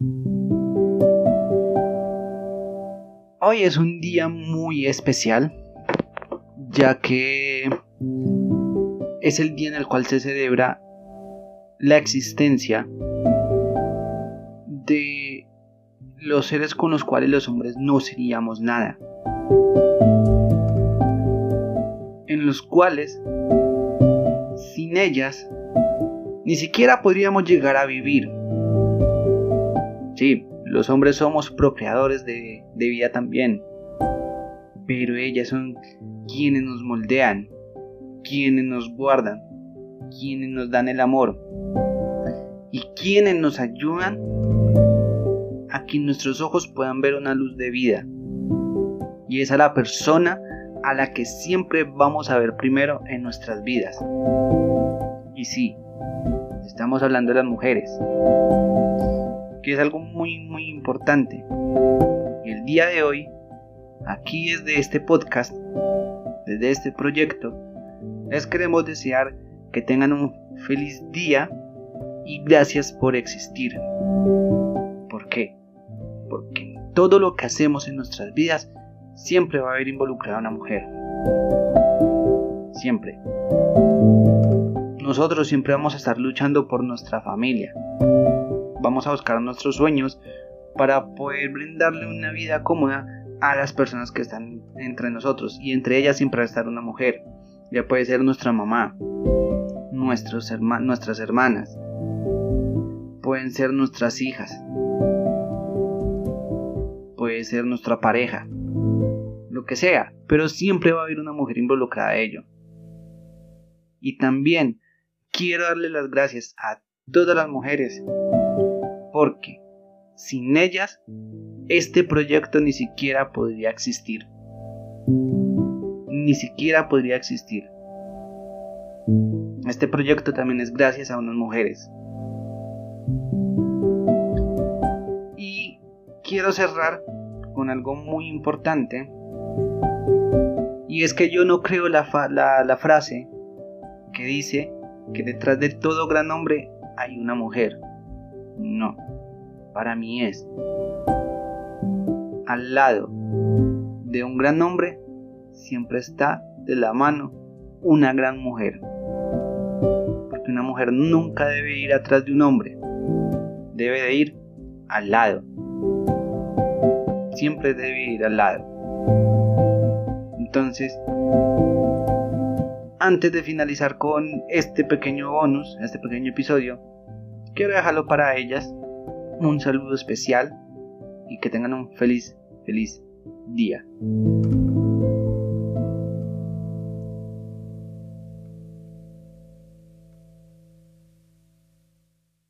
Hoy es un día muy especial, ya que es el día en el cual se celebra la existencia de los seres con los cuales los hombres no seríamos nada. En los cuales, sin ellas, ni siquiera podríamos llegar a vivir. Sí, los hombres somos procreadores de, vida también. Pero ellas son quienes nos moldean, quienes nos guardan, quienes nos dan el amor y quienes nos ayudan a que nuestros ojos puedan ver una luz de vida. Y es a la persona a la que siempre vamos a ver primero en nuestras vidas. Y sí, estamos hablando de las mujeres que es algo muy muy importante. El día de hoy, aquí desde este podcast, desde este proyecto, les queremos desear que tengan un feliz día y gracias por existir. ¿Por qué? Porque todo lo que hacemos en nuestras vidas siempre va a haber involucrado a una mujer. Siempre. Nosotros siempre vamos a estar luchando por nuestra familia, vamos a buscar nuestros sueños para poder brindarle una vida cómoda a las personas que están entre nosotros. Y entre ellas siempre va a estar una mujer. Ya puede ser nuestra mamá nuestras hermanas. Pueden ser nuestras hijas. Puede ser nuestra pareja. Lo que sea. Pero siempre va a haber una mujer involucrada a ello. Y también quiero darle las gracias a todas las mujeres porque sin ellas este proyecto ni siquiera podría existir. Ni siquiera podría existir. Este proyecto también es gracias a unas mujeres. Y quiero cerrar con algo muy importante. Y es que yo no creo la, frase que dice que detrás de todo gran hombre hay una mujer. No, para mí es al lado de un gran hombre siempre está de la mano una gran mujer. Porque una mujer nunca debe ir atrás de un hombre, debe de ir al lado. Siempre debe ir al lado. Entonces, antes de finalizar con este pequeño bonus, este pequeño episodio, quiero dejarlo para ellas un saludo especial y que tengan un feliz, feliz día.